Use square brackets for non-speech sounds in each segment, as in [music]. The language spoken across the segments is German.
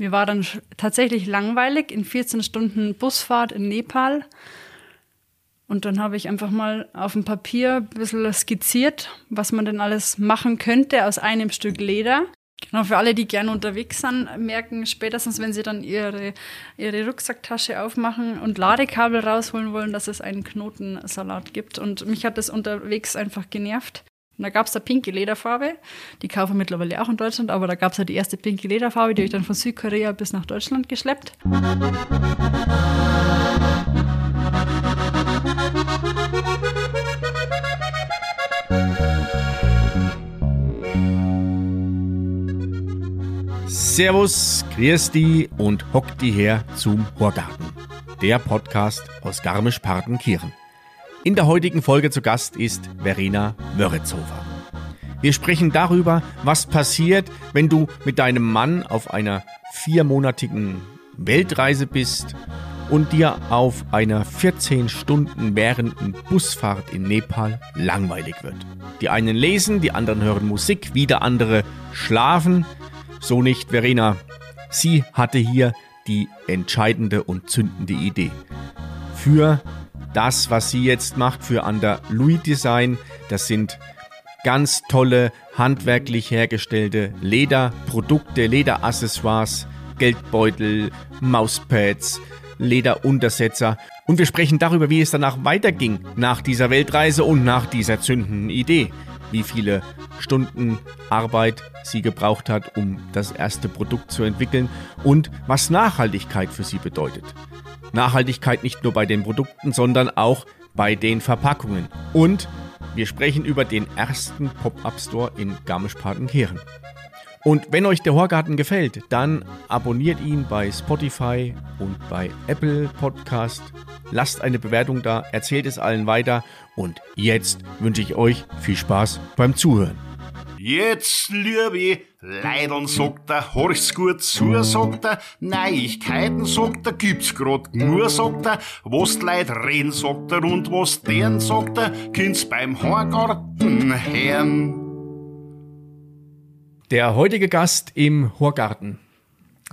Mir war dann tatsächlich langweilig in 14 Stunden Busfahrt in Nepal. Und dann habe ich einfach mal auf dem Papier ein bisschen skizziert, was man denn alles machen könnte aus einem Stück Leder. Genau, für alle, die gerne unterwegs sind, merken spätestens, wenn sie dann ihre, ihre Rucksacktasche aufmachen und Ladekabel rausholen wollen, dass es einen Knotensalat gibt. Und mich hat das unterwegs einfach genervt. Und da gab es da pinke Lederfarbe. Die kaufen mittlerweile auch in Deutschland, aber da gab es ja die erste pinke Lederfarbe, die habe ich dann von Südkorea bis nach Deutschland geschleppt. Servus, die und hock die her zum Horgarten. Der Podcast aus Garmisch-Partenkirchen. In der heutigen Folge zu Gast ist Verena Wörretzhofer. Wir sprechen darüber, was passiert, wenn du mit deinem Mann auf einer viermonatigen Weltreise bist und dir auf einer 14 Stunden währenden Busfahrt in Nepal langweilig wird. Die einen lesen, die anderen hören Musik, wieder andere schlafen. So nicht Verena. Sie hatte hier die entscheidende und zündende Idee. Für das, was sie jetzt macht, für Under Louis Design, das sind ganz tolle, handwerklich hergestellte Lederprodukte, Lederaccessoires, Geldbeutel, Mauspads, Lederuntersetzer. Und wir sprechen darüber, wie es danach weiterging nach dieser Weltreise und nach dieser zündenden Idee wie viele Stunden Arbeit sie gebraucht hat, um das erste Produkt zu entwickeln und was Nachhaltigkeit für sie bedeutet. Nachhaltigkeit nicht nur bei den Produkten, sondern auch bei den Verpackungen. Und wir sprechen über den ersten Pop-up-Store in Garmisch-Partenkirchen. Und wenn euch der Horgarten gefällt, dann abonniert ihn bei Spotify und bei Apple Podcast. Lasst eine Bewertung da, erzählt es allen weiter und jetzt wünsche ich euch viel Spaß beim Zuhören. Jetzt, liebe Leidern, sagt er, horch's gut zu, sagt er, Neuigkeiten, sagt er, gibt's grad nur, sagt er, was die Leute reden, sagt er, und was deren, sagt er, kind's beim Horgarten hören. Der heutige Gast im Horgarten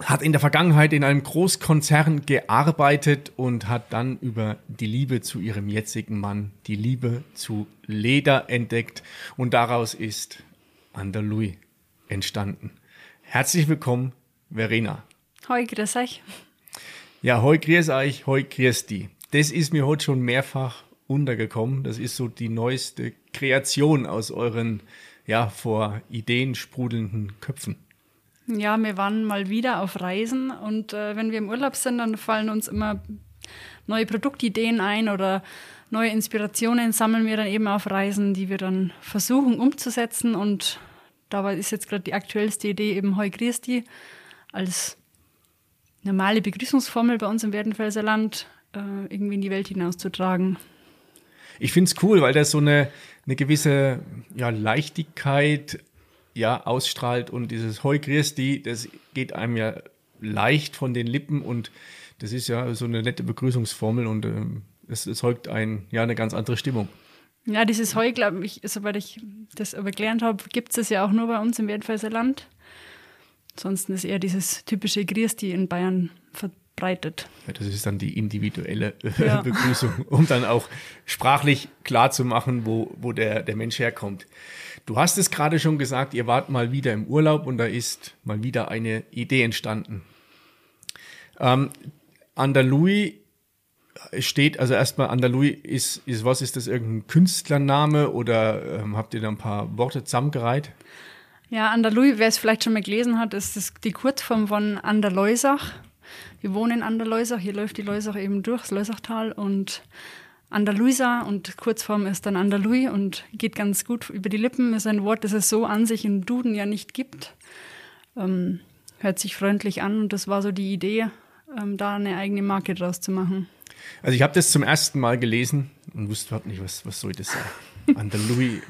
hat in der Vergangenheit in einem Großkonzern gearbeitet und hat dann über die Liebe zu ihrem jetzigen Mann, die Liebe zu Leder entdeckt. Und daraus ist Andalui entstanden. Herzlich willkommen, Verena. Hoi, grüß euch. Ja, hoi, grüß euch, hoi, grüß die. Das ist mir heute schon mehrfach untergekommen. Das ist so die neueste Kreation aus euren, ja, vor Ideen sprudelnden Köpfen. Ja, wir waren mal wieder auf Reisen und äh, wenn wir im Urlaub sind, dann fallen uns immer neue Produktideen ein oder neue Inspirationen sammeln wir dann eben auf Reisen, die wir dann versuchen umzusetzen. Und dabei ist jetzt gerade die aktuellste Idee eben Heu Christi als normale Begrüßungsformel bei uns im Werdenfelser Land äh, irgendwie in die Welt hinauszutragen. Ich finde es cool, weil das so eine, eine gewisse ja, Leichtigkeit ja ausstrahlt. Und dieses Hoi Christi, das geht einem ja leicht von den Lippen. Und das ist ja so eine nette Begrüßungsformel. Und ähm, es erzeugt ein, ja, eine ganz andere Stimmung. Ja, dieses Heu, glaube ich, soweit ich das aber gelernt habe, gibt es ja auch nur bei uns im Werdenfelser Land. Ansonsten ist eher dieses typische Griesti in Bayern verbreitet. Ja, das ist dann die individuelle [laughs] ja. Begrüßung, um dann auch sprachlich klar zu machen, wo, wo der, der Mensch herkommt. Du hast es gerade schon gesagt, ihr wart mal wieder im Urlaub und da ist mal wieder eine Idee entstanden. Ähm, Andalui steht, also erstmal Andalui ist, ist, was ist das, irgendein Künstlername oder ähm, habt ihr da ein paar Worte zusammengereiht? Ja, Andalui, wer es vielleicht schon mal gelesen hat, ist das die Kurzform von Anderleusach. Wir wohnen in Anderleusach, hier läuft die Leusach eben durch, das Leusachtal und Andaluisa und Kurzform ist dann Andalui und geht ganz gut über die Lippen. Ist ein Wort, das es so an sich im Duden ja nicht gibt. Ähm, hört sich freundlich an und das war so die Idee, ähm, da eine eigene Marke draus zu machen. Also ich habe das zum ersten Mal gelesen und wusste überhaupt nicht, was, was soll das sein. Andalui,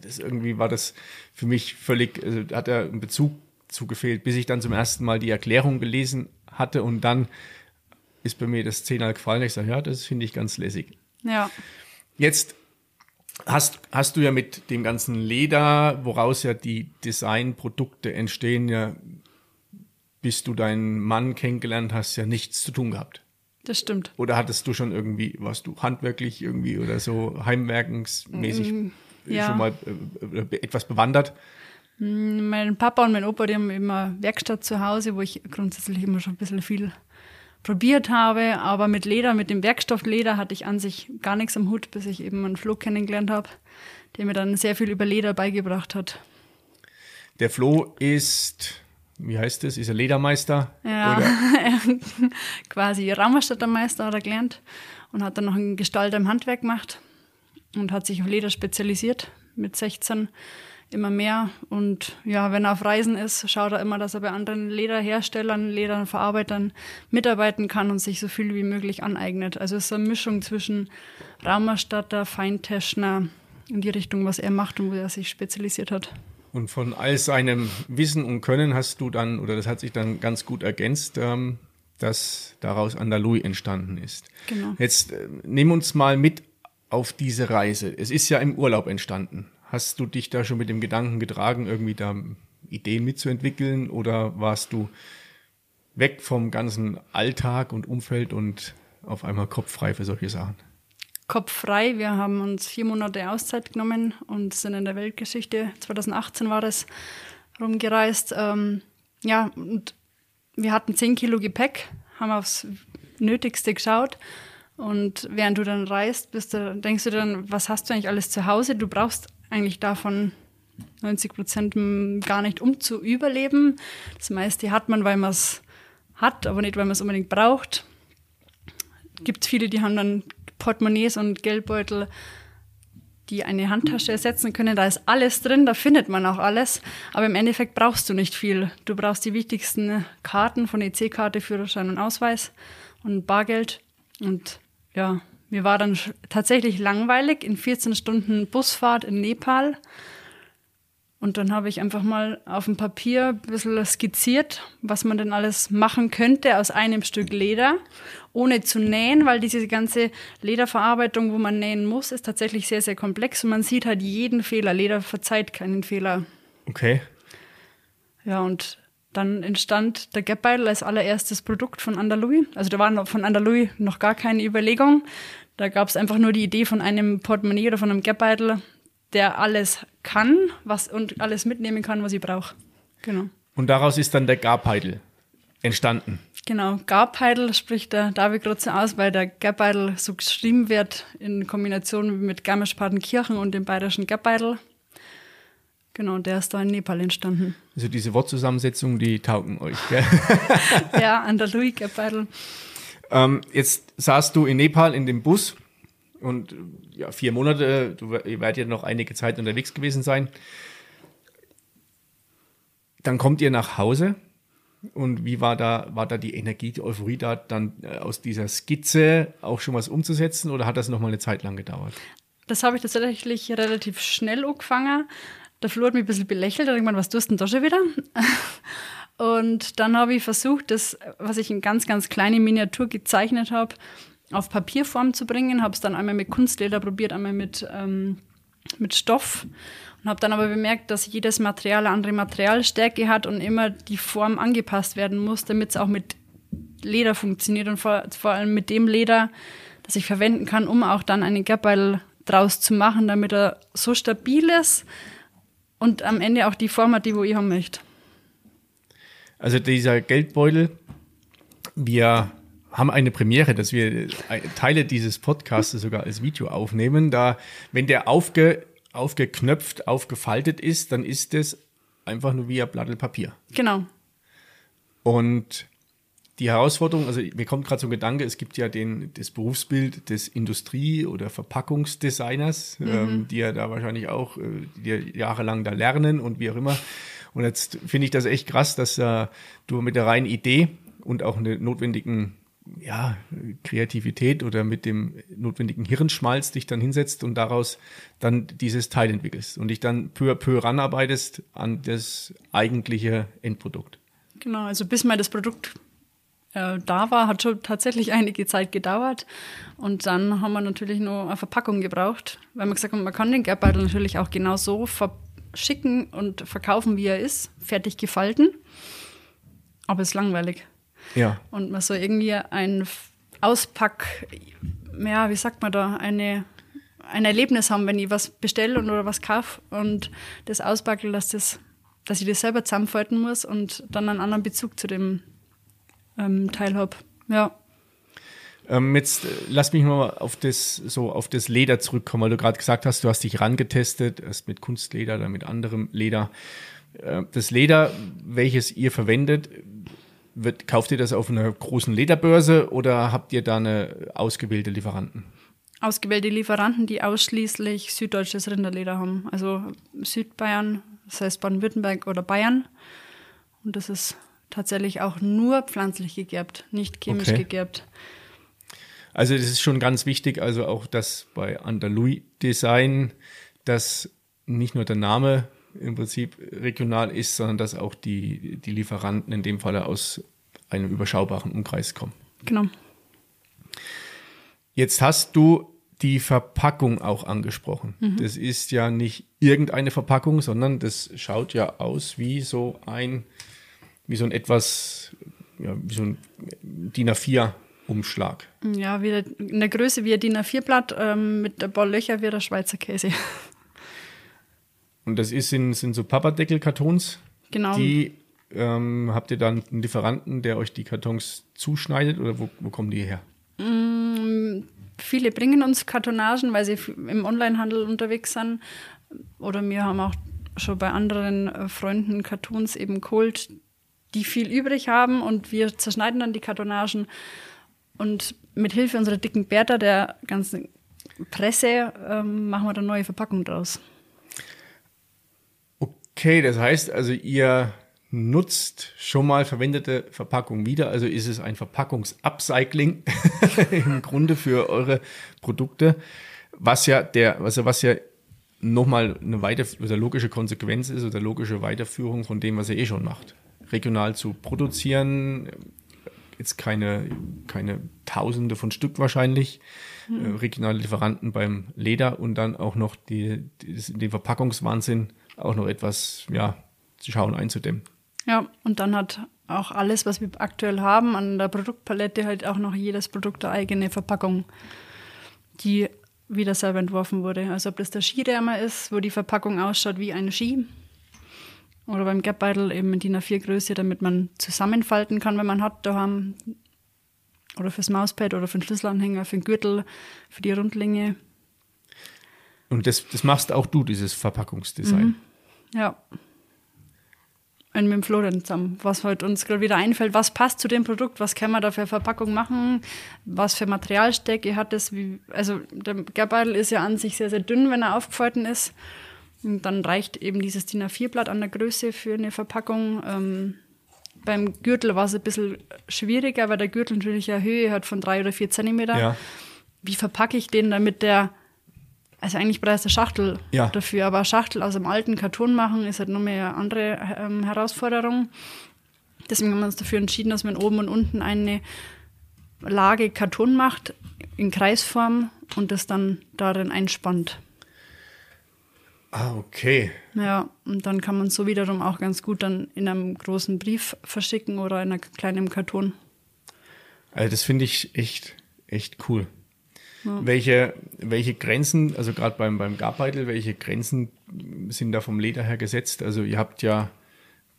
das irgendwie war das für mich völlig, also hat er einen Bezug zugefehlt, bis ich dann zum ersten Mal die Erklärung gelesen hatte und dann ist bei mir das zehnmal gefallen. Ich sage, ja, das finde ich ganz lässig. Ja. Jetzt hast, hast du ja mit dem ganzen Leder, woraus ja die Designprodukte entstehen, ja bis du deinen Mann kennengelernt hast, ja nichts zu tun gehabt. Das stimmt. Oder hattest du schon irgendwie, warst du handwerklich irgendwie oder so heimwerkensmäßig Mm, ja. schon mal äh, äh, etwas bewandert? Mein Papa und mein Opa, die haben immer Werkstatt zu Hause, wo ich grundsätzlich immer schon ein bisschen viel probiert habe. Aber mit Leder, mit dem Werkstoffleder hatte ich an sich gar nichts am Hut, bis ich eben einen Flo kennengelernt habe, der mir dann sehr viel über Leder beigebracht hat. Der Flo ist, wie heißt das, ist er Ledermeister? Ja, Oder? [laughs] quasi Raumerstatter Meister hat er gelernt und hat dann noch einen Gestalter im Handwerk gemacht und hat sich auf Leder spezialisiert mit 16 immer mehr. Und ja, wenn er auf Reisen ist, schaut er immer, dass er bei anderen Lederherstellern, Lederverarbeitern mitarbeiten kann und sich so viel wie möglich aneignet. Also es ist eine Mischung zwischen Raumerstatter, Feinteschner in die Richtung, was er macht und wo er sich spezialisiert hat. Und von all seinem Wissen und Können hast du dann, oder das hat sich dann ganz gut ergänzt, ähm, dass daraus Andalui entstanden ist. Genau. Jetzt äh, nimm uns mal mit auf diese Reise. Es ist ja im Urlaub entstanden. Hast du dich da schon mit dem Gedanken getragen, irgendwie da Ideen mitzuentwickeln oder warst du weg vom ganzen Alltag und Umfeld und auf einmal kopffrei für solche Sachen? Kopf frei. Wir haben uns vier Monate Auszeit genommen und sind in der Weltgeschichte, 2018 war das, rumgereist. Ähm, ja, und wir hatten zehn Kilo Gepäck, haben aufs Nötigste geschaut. Und während du dann reist, bist du, denkst du dann, was hast du eigentlich alles zu Hause? Du brauchst eigentlich davon 90 Prozent gar nicht, um zu überleben. Das meiste hat man, weil man es hat, aber nicht, weil man es unbedingt braucht. Gibt viele, die haben dann Portemonnaies und Geldbeutel, die eine Handtasche ersetzen können. Da ist alles drin, da findet man auch alles. Aber im Endeffekt brauchst du nicht viel. Du brauchst die wichtigsten Karten von EC-Karte, Führerschein und Ausweis und Bargeld. Und ja, mir war dann tatsächlich langweilig in 14 Stunden Busfahrt in Nepal. Und dann habe ich einfach mal auf dem Papier ein bisschen skizziert, was man denn alles machen könnte aus einem Stück Leder, ohne zu nähen, weil diese ganze Lederverarbeitung, wo man nähen muss, ist tatsächlich sehr, sehr komplex und man sieht halt jeden Fehler. Leder verzeiht keinen Fehler. Okay. Ja, und dann entstand der Gapbeitel als allererstes Produkt von Andalui. Also da war von Andalui noch gar keine Überlegung. Da gab es einfach nur die Idee von einem Portemonnaie oder von einem Gapbeitel, der alles kann was, und alles mitnehmen kann, was ich brauche. Genau. Und daraus ist dann der Garpeitel entstanden. Genau, Garpeidel spricht der David Grotze aus, weil der Garpeidel so geschrieben wird in Kombination mit Garmisch-Partenkirchen und dem bayerischen Garpeidel. Genau, der ist da in Nepal entstanden. Also diese Wortzusammensetzungen, die taugen euch, gell? [laughs] ja, [laughs] Andalui Garpeidel. ähm, jetzt saßt du in Nepal in dem Bus und ja, vier Monate, du, ihr werdet ja noch einige Zeit unterwegs gewesen sein. Dann kommt ihr nach Hause und wie war da, war da die Energie, die Euphorie da, dann äh, aus dieser Skizze auch schon was umzusetzen oder hat das nochmal eine Zeit lang gedauert? Das habe ich tatsächlich relativ schnell angefangen. Der Flo hat mich ein bisschen belächelt, hat irgendwann, was tust du denn da schon wieder? [laughs] Und dann habe ich versucht, das, was ich in ganz, ganz kleine Miniatur gezeichnet habe, auf Papierform zu bringen. Habe es dann einmal mit Kunstleder probiert, einmal mit, ähm, mit Stoff. Und habe dann aber bemerkt, dass jedes Material eine andere Materialstärke hat und immer die Form angepasst werden muss, damit es auch mit Leder funktioniert und vor, vor allem mit dem Leder, das ich verwenden kann, um auch dann einen Gapbeil draus zu machen, damit er so stabil ist und am Ende auch die Form hat, die wo ich haben möchte. Also dieser Geldbeutel, wir haben eine Premiere, dass wir Teile dieses Podcasts sogar als Video aufnehmen. Da, wenn der aufge, aufgeknöpft, aufgefaltet ist, dann ist es einfach nur wie ein Blatt Papier. Genau. Und die Herausforderung, also mir kommt gerade so ein Gedanke, es gibt ja den, das Berufsbild des Industrie- oder Verpackungsdesigners, mhm. ähm, die ja da wahrscheinlich auch äh, die jahrelang da lernen und wie auch immer. Und jetzt finde ich das echt krass, dass äh, du mit der reinen Idee und auch eine notwendigen ja, Kreativität oder mit dem notwendigen Hirnschmalz dich dann hinsetzt und daraus dann dieses Teil entwickelst und dich dann peu à peu ranarbeitest an das eigentliche Endprodukt. Genau, also bis mal das Produkt äh, da war, hat schon tatsächlich [laughs] einige Zeit gedauert. Und dann haben wir natürlich nur eine Verpackung gebraucht, weil wir gesagt haben, man kann den Gerbeutel natürlich auch genau so verschicken und verkaufen, wie er ist, fertig gefalten. aber es ist langweilig. Ja. Und man soll irgendwie ein Auspack, ja, wie sagt man da, eine, ein Erlebnis haben, wenn ich was bestelle oder was kaufe und das ausbackel, dass, das, dass ich das selber zusammenfalten muss und dann einen anderen Bezug zu dem ähm, Teil habe. Ja. Ähm, jetzt äh, lass mich mal auf das, so auf das Leder zurückkommen, weil du gerade gesagt hast, du hast dich rangetestet, erst mit Kunstleder, dann mit anderem Leder. Äh, das Leder, welches ihr verwendet, wird, kauft ihr das auf einer großen Lederbörse oder habt ihr da eine ausgewählte Lieferanten? Ausgewählte Lieferanten, die ausschließlich süddeutsches Rinderleder haben. Also Südbayern, das heißt Baden-Württemberg oder Bayern. Und das ist tatsächlich auch nur pflanzlich gegerbt, nicht chemisch Okay. gegerbt. Also das ist schon ganz wichtig, also auch das bei Andalui Design, dass nicht nur der Name im Prinzip regional ist, sondern dass auch die, die Lieferanten in dem Falle aus einem überschaubaren Umkreis kommen. Genau. Jetzt hast du die Verpackung auch angesprochen. Das ist ja nicht irgendeine Verpackung, sondern das schaut ja aus wie so ein, wie so ein etwas, ja, wie so ein DIN A4-Umschlag. Ja, wieder in der Größe wie ein DIN A4-Blatt ähm, mit ein paar Löcher wie der Schweizer Käse. Und das ist in, sind so Papperdeckel-Kartons. Genau. Die ähm, habt ihr dann einen Lieferanten, der euch die Kartons zuschneidet oder wo, wo kommen die her? Viele bringen uns Kartonagen, weil sie im Onlinehandel unterwegs sind. Oder wir haben auch schon bei anderen äh, Freunden Kartons eben geholt, die viel übrig haben und wir zerschneiden dann die Kartonagen und mit Hilfe unserer dicken Bertha, der ganzen Presse, ähm, machen wir dann neue Verpackungen draus. Okay, das heißt also, ihr nutzt schon mal verwendete Verpackungen wieder. Also ist es ein Verpackungsupcycling [laughs] im Grunde für eure Produkte, was ja der, also was ja nochmal eine weiter, oder logische Konsequenz ist oder logische Weiterführung von dem, was ihr eh schon macht. Regional zu produzieren, jetzt keine, keine Tausende von Stück wahrscheinlich, äh, regionale Lieferanten beim Leder und dann auch noch die, die, den Verpackungswahnsinn auch noch etwas, ja, zu schauen, einzudämmen. Ja, und dann hat auch alles, was wir aktuell haben, an der Produktpalette halt auch noch jedes Produkt eine eigene Verpackung, die wieder selber entworfen wurde. Also ob das der Skirärmer ist, wo die Verpackung ausschaut wie ein Ski. Oder beim Gapbeutel eben in DIN A4 Größe, damit man zusammenfalten kann, wenn man hat daheim. Oder fürs Mauspad oder für den Schlüsselanhänger, für den Gürtel, für die Rundlinge. Und das, das machst auch du, dieses Verpackungsdesign. Ja. Und mit dem Florian zusammen, was halt uns gerade wieder einfällt, was passt zu dem Produkt, was kann man da für Verpackung machen, was für Materialstärke hat es, wie, also der Gerbeutel ist ja an sich sehr, sehr dünn, wenn er aufgefalten ist. Und dann reicht eben dieses DIN A4-Blatt an der Größe für eine Verpackung. Ähm, beim Gürtel war es ein bisschen schwieriger, weil der Gürtel natürlich eine Höhe hat von drei oder vier Zentimeter. Ja. Wie verpacke ich den, damit der also eigentlich brauchst du eine Schachtel Ja. dafür, aber eine Schachtel aus einem alten Karton machen ist halt noch mehr eine andere ähm, Herausforderung. Deswegen haben wir uns dafür entschieden, dass man oben und unten eine Lage Karton macht in Kreisform und das dann darin einspannt. Ah, okay. Ja, und dann kann man so wiederum auch ganz gut dann in einem großen Brief verschicken oder in einem kleinen Karton. Also das finde ich echt, echt cool. Welche, welche Grenzen, also gerade beim, beim Garbeitel, welche Grenzen sind da vom Leder her gesetzt? Also ihr habt ja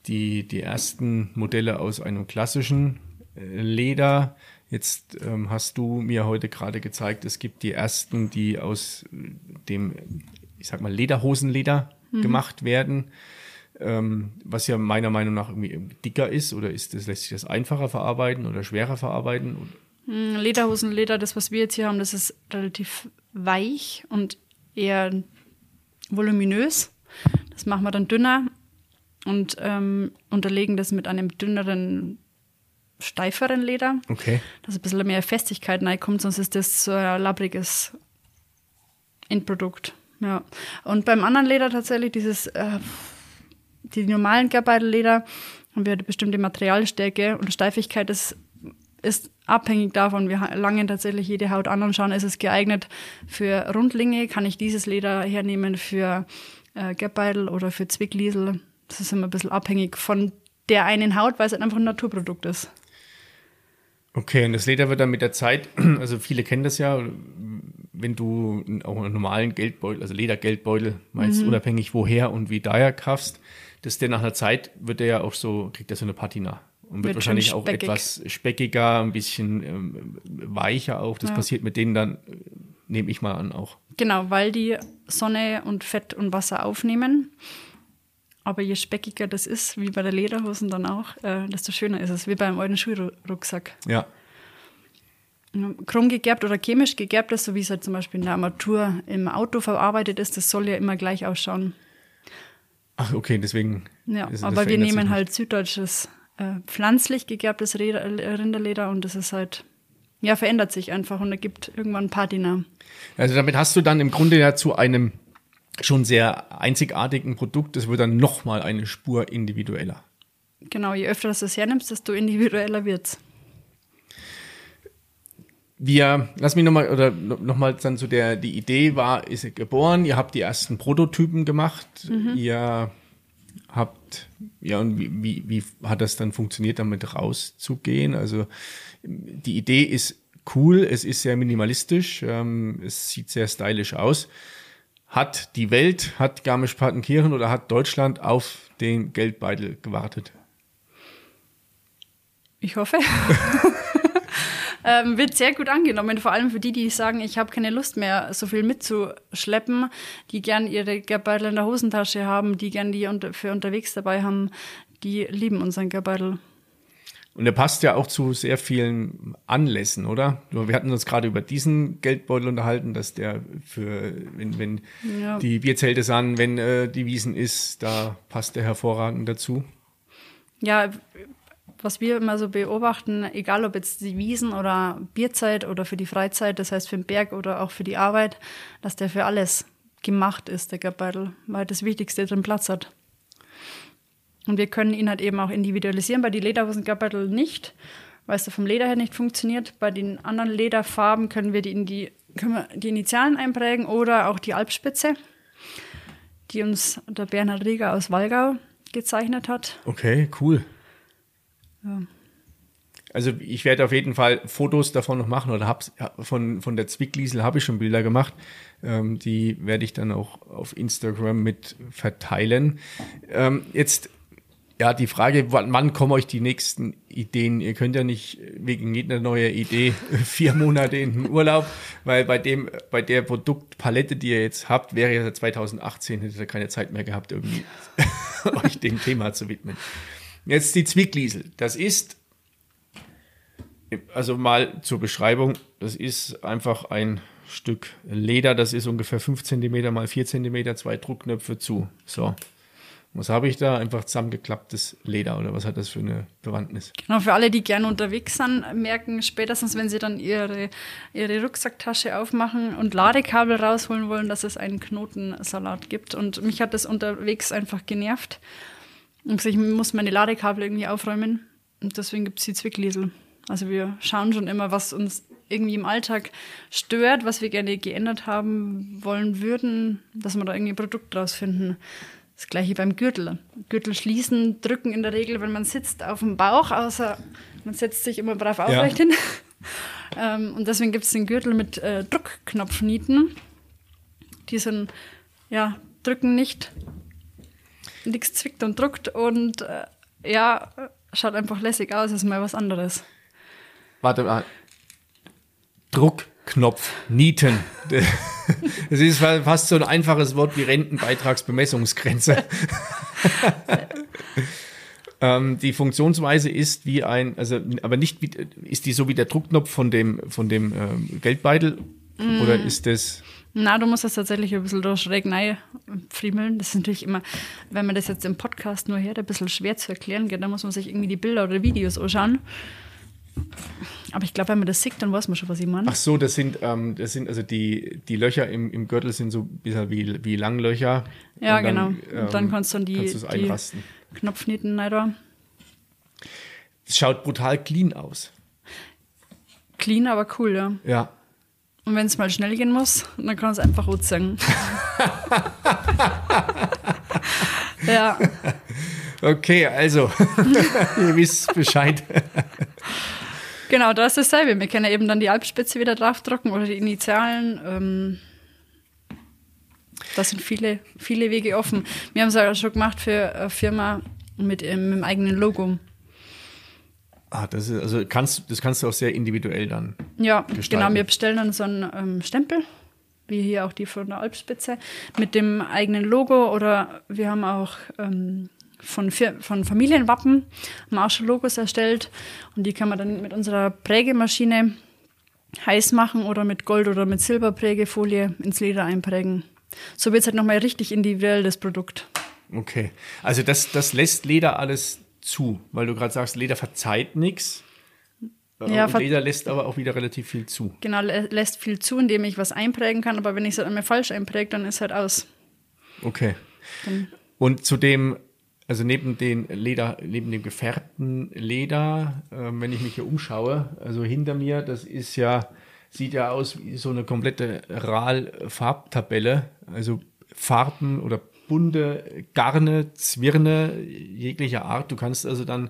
die, die ersten Modelle aus einem klassischen äh, Leder. Jetzt ähm, hast du mir heute gerade gezeigt, es gibt die ersten, die aus äh, dem, ich sag mal, Lederhosenleder gemacht werden. Ähm, was ja meiner Meinung nach irgendwie dicker ist, oder ist das, lässt sich das einfacher verarbeiten oder schwerer verarbeiten? Mm, Lederhosenleder, das, was wir jetzt hier haben, das ist relativ weich und eher voluminös. Das machen wir dann dünner und ähm, unterlegen das mit einem dünneren, steiferen Leder, Okay. dass ein bisschen mehr Festigkeit reinkommt, sonst ist das so ein labbriges Endprodukt. Ja. Und beim anderen Leder tatsächlich, dieses, äh, die normalen Garbeitel-Leder, haben wir eine bestimmte Materialstärke und Steifigkeit ist, ist abhängig davon. Wir langen tatsächlich jede Haut an und schauen, ist es geeignet für Rundlinge, kann ich dieses Leder hernehmen für äh, Garbeitel oder für Zwickliesel. Das ist immer ein bisschen abhängig von der einen haut, weil es halt einfach ein Naturprodukt ist. Okay, und das Leder wird dann mit der Zeit, [clears throat] also viele kennen das ja, wenn du auch einen normalen Geldbeutel, also Ledergeldbeutel, meinst Mhm. unabhängig woher und wie daher kaufst, dass der nach einer Zeit wird der ja auch so, kriegt der so eine Patina. Und wird, wahrscheinlich auch speckig. etwas speckiger, ein bisschen ähm, weicher auch. Das Ja. passiert mit denen dann, äh, nehme ich mal an, auch. Genau, weil die Sonne und Fett und Wasser aufnehmen. Aber je speckiger das ist, wie bei der Lederhosen dann auch, äh, desto schöner ist es, wie beim alten Schulrucksack. Ja. Krumm gegerbt oder chemisch gegerbt ist, so wie es halt zum Beispiel in der Armatur im Auto verarbeitet ist, das soll ja immer gleich ausschauen. Ach, okay, deswegen. Ja, aber wir nehmen halt süddeutsches äh, pflanzlich gegerbtes Rinderleder und das ist halt, ja, verändert sich einfach und ergibt irgendwann Patina. Also damit hast du dann im Grunde ja zu einem schon sehr einzigartigen Produkt, das wird dann nochmal eine Spur individueller. Genau, je öfter du es hernimmst, desto individueller wird's. Wir, lass mich nochmal, oder nochmal dann zu der, die Idee war, ist geboren, ihr habt die ersten Prototypen gemacht, ihr ja, und wie, wie, wie hat das dann funktioniert, damit rauszugehen? Also die Idee ist cool, es ist sehr minimalistisch, ähm, es sieht sehr stylisch aus. Hat die Welt, hat Garmisch-Partenkirchen oder hat Deutschland auf den Geldbeutel gewartet? Ich hoffe. [laughs] ähm, wird sehr gut angenommen, vor allem für die, die sagen, ich habe keine Lust mehr, so viel mitzuschleppen, die gern ihre Geldbeutel in der Hosentasche haben, die gern die unter, für unterwegs dabei haben, die lieben unseren Geldbeutel. Und er passt ja auch zu sehr vielen Anlässen, oder? Wir hatten uns gerade über diesen Geldbeutel unterhalten, dass der für, wenn, wenn Ja. die Bierzelte sind, wenn äh, die Wiesen ist, da passt der hervorragend dazu. Ja, was wir immer so beobachten, egal ob jetzt die Wiesen oder Bierzeit oder für die Freizeit, das heißt für den Berg oder auch für die Arbeit, dass der für alles gemacht ist, der Geldbeutel, weil das Wichtigste drin Platz hat. Und wir können ihn halt eben auch individualisieren, bei den Lederhosen-Geldbeutel nicht, weil es da vom Leder her nicht funktioniert. Bei den anderen Lederfarben können wir die, in die, können wir die Initialen einprägen oder auch die Alpspitze, die uns der Bernhard Rieger aus Walgau gezeichnet hat. Okay, cool. Ja. Also ich werde auf jeden Fall Fotos davon noch machen oder hab's von, von der Zwickliesel habe ich schon Bilder gemacht. Ähm, die werde ich dann auch auf Instagram mit verteilen. Ähm, jetzt ja die Frage, wann, kommen euch die nächsten Ideen? Ihr könnt ja nicht wegen jeder neue Idee [laughs] vier Monate in den Urlaub, weil bei dem bei der Produktpalette, die ihr jetzt habt, wäre ja seit 2018 hättet ihr keine Zeit mehr gehabt, irgendwie [laughs] euch dem Thema zu widmen. Jetzt die Zwickliesel. Das ist also mal zur Beschreibung, das ist einfach ein Stück Leder, das ist ungefähr 5 cm mal 4 cm, zwei Druckknöpfe zu. So. Was habe ich da? Einfach zusammengeklapptes Leder oder was hat das für eine Bewandtnis? Genau, für alle, die gerne unterwegs sind, merken spätestens, wenn sie dann ihre, ihre Rucksacktasche aufmachen und Ladekabel rausholen wollen, dass es einen Knotensalat gibt. Und mich hat das unterwegs einfach genervt. Und ich muss meine Ladekabel irgendwie aufräumen. Und deswegen gibt es die Zwickliesel. Also wir schauen schon immer, was uns irgendwie im Alltag stört, was wir gerne geändert haben wollen würden, dass wir da irgendwie ein Produkt draus finden. Das gleiche beim Gürtel. Gürtel schließen, drücken in der Regel, wenn man sitzt, auf dem Bauch, außer man setzt sich immer brav aufrecht hin. [laughs] ähm, und deswegen gibt es den Gürtel mit äh, Druckknopfnieten. Die sind, ja, drücken nicht, nichts zwickt und druckt und äh, ja, schaut einfach lässig aus, ist mal was anderes. Warte mal. Druckknopf, Nieten. [laughs] Das ist fast so ein einfaches Wort wie Rentenbeitragsbemessungsgrenze. [laughs] ähm, die Funktionsweise ist wie ein, also aber nicht wie, ist die so wie der Druckknopf von dem von dem ähm, Geldbeutel oder ist das Na, du musst das tatsächlich ein bisschen durch schräg friemeln. Das ist natürlich immer, wenn man das jetzt im Podcast nur hört, ein bisschen schwer zu erklären geht. Da muss man sich irgendwie die Bilder oder Videos anschauen. Aber ich glaube, wenn man das sieht, dann weiß man schon, was ich meine. Ach so, das sind, ähm, das sind also die, die Löcher im, im Gürtel sind so ein bisschen wie, wie Langlöcher. Ja, Und genau. Und dann kannst du dann die- kannst die-. Knopfnieten rein da. Es schaut brutal clean aus. Clean, aber cool, ja. Ja. Und wenn es mal schnell gehen muss, dann kann es einfach rot sagen. [laughs] ja, Okay, also, [laughs] ihr wisst Bescheid. Genau, da ist dasselbe. Wir können eben dann die Alpspitze wieder draufdrucken oder die Initialen. Ähm, da sind viele, viele Wege offen. Wir haben es auch schon gemacht für eine Firma mit, ähm, mit dem eigenen Logo. Ah, das ist, also kannst, das kannst du auch sehr individuell dann. Ja, gestalten. genau. Wir bestellen dann so einen ähm, Stempel, wie hier auch die von der Alpspitze, mit dem eigenen Logo oder wir haben auch ähm, von, von Familienwappen haben wir auch schon Logos erstellt und die kann man dann mit unserer Prägemaschine heiß machen oder mit Gold- oder mit Silberprägefolie ins Leder einprägen. So wird es halt nochmal richtig individuell, das Produkt. Okay. Also das, das lässt Leder alles zu, weil du gerade sagst, Leder verzeiht nichts. Ja, Leder lässt aber auch wieder relativ viel zu. Genau, lä lässt viel zu, indem ich was einprägen kann, aber wenn ich es halt einmal falsch einpräge, dann ist halt aus. Okay. Dann, Und zu dem, also neben den Leder, neben dem gefärbten Leder, ähm, wenn ich mich hier umschaue, also hinter mir, das ist ja, sieht ja aus wie so eine komplette RAL-Farbtabelle, also Farben oder bunte Garne, Zwirne jeglicher Art. Du kannst also dann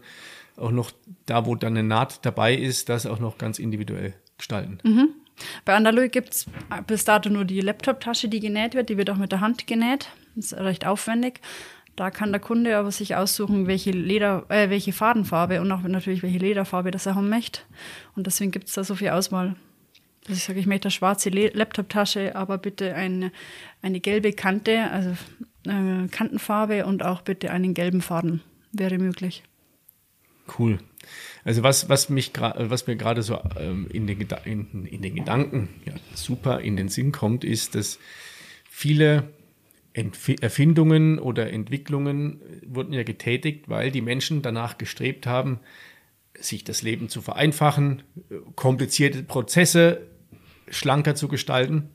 auch noch da, wo dann eine Naht dabei ist, das auch noch ganz individuell gestalten. Bei Andalou gibt es bis dato nur die Laptop-Tasche, die genäht wird. Die wird auch mit der Hand genäht. Das ist recht aufwendig. Da kann der Kunde aber sich aussuchen, welche Leder, äh, welche Fadenfarbe und auch natürlich welche Lederfarbe das er haben möchte. Und deswegen gibt es da so viel Auswahl. Dass ich sage, ich möchte eine schwarze Laptop-Tasche, aber bitte eine, eine gelbe Kante, also äh, Kantenfarbe und auch bitte einen gelben Faden wäre möglich. Cool. Also was, was mich was mir gerade so ähm, in, den in, in den Gedanken ja, super in den Sinn kommt, ist, dass viele Entfi- Erfindungen oder Entwicklungen wurden ja getätigt, weil die Menschen danach gestrebt haben, sich das Leben zu vereinfachen, äh, komplizierte Prozesse schlanker zu gestalten.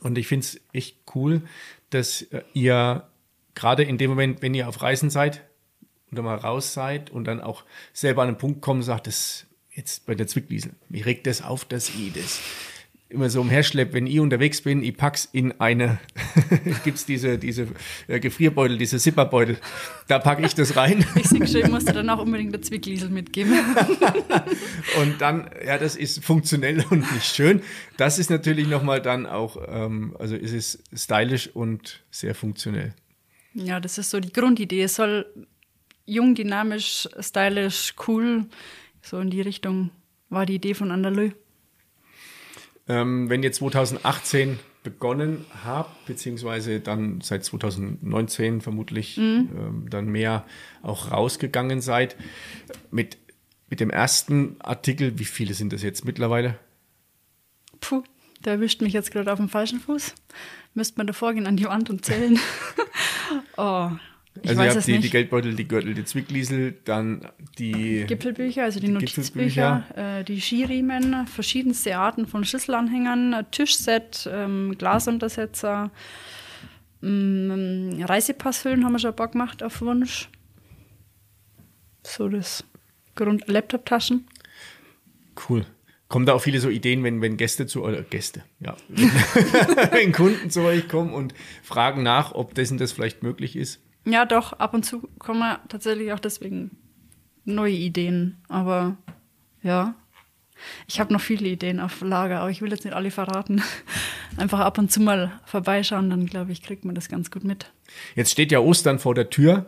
Und ich finde es echt cool, dass äh, ihr gerade in dem Moment, wenn ihr auf Reisen seid oder mal raus seid und dann auch selber an einen Punkt kommt und sagt, das jetzt bei der Zwickwiesel, mich regt das auf, dass ich das immer so umherschlepp, wenn ich unterwegs bin, ich pack's in eine, [laughs] gibt's diese, diese äh, Gefrierbeutel, diese Zipperbeutel, da packe ich das rein [laughs] Ich sehe schon, ich musste dann auch unbedingt der Zwickliesel mitgeben. [laughs] und dann, ja, das ist funktionell und nicht schön. Das ist natürlich nochmal dann auch, ähm, also ist es stylisch und sehr funktionell. Ja, das ist so die Grundidee. Es soll jung, dynamisch, stylisch, cool, so in die Richtung war die Idee von Andalou. Ähm, wenn ihr 2018 begonnen habt, beziehungsweise dann seit 2019 vermutlich ähm, dann mehr auch rausgegangen seid, mit, mit dem ersten Artikel, wie viele sind das jetzt mittlerweile? Puh, der erwischt mich jetzt gerade auf dem falschen Fuß. Müsste man davor gehen an die Wand und zählen. [laughs] oh, ich also ihr habt die, nicht. die Geldbeutel, die Gürtel, die Zwickliesel, dann die Gipfelbücher, also die, die Notizbücher, äh, die Skiriemen, verschiedenste Arten von Schlüsselanhängern, ein Tischset, ähm, Glasuntersetzer, ähm, Reisepasshüllen haben wir schon ein paar gemacht auf Wunsch. So das Grund Laptop-Taschen. Cool. Kommen da auch viele so Ideen, wenn, wenn Gäste zu, oder Gäste, ja, [laughs] wenn Kunden zu euch kommen und fragen nach, ob dessen das vielleicht möglich ist? Ja, doch, ab und zu kommen wir tatsächlich auch deswegen neue Ideen. Aber ja, ich habe noch viele Ideen auf Lager, aber ich will jetzt nicht alle verraten. [laughs] Einfach ab und zu mal vorbeischauen, dann glaube ich, kriegt man das ganz gut mit. Jetzt steht ja Ostern vor der Tür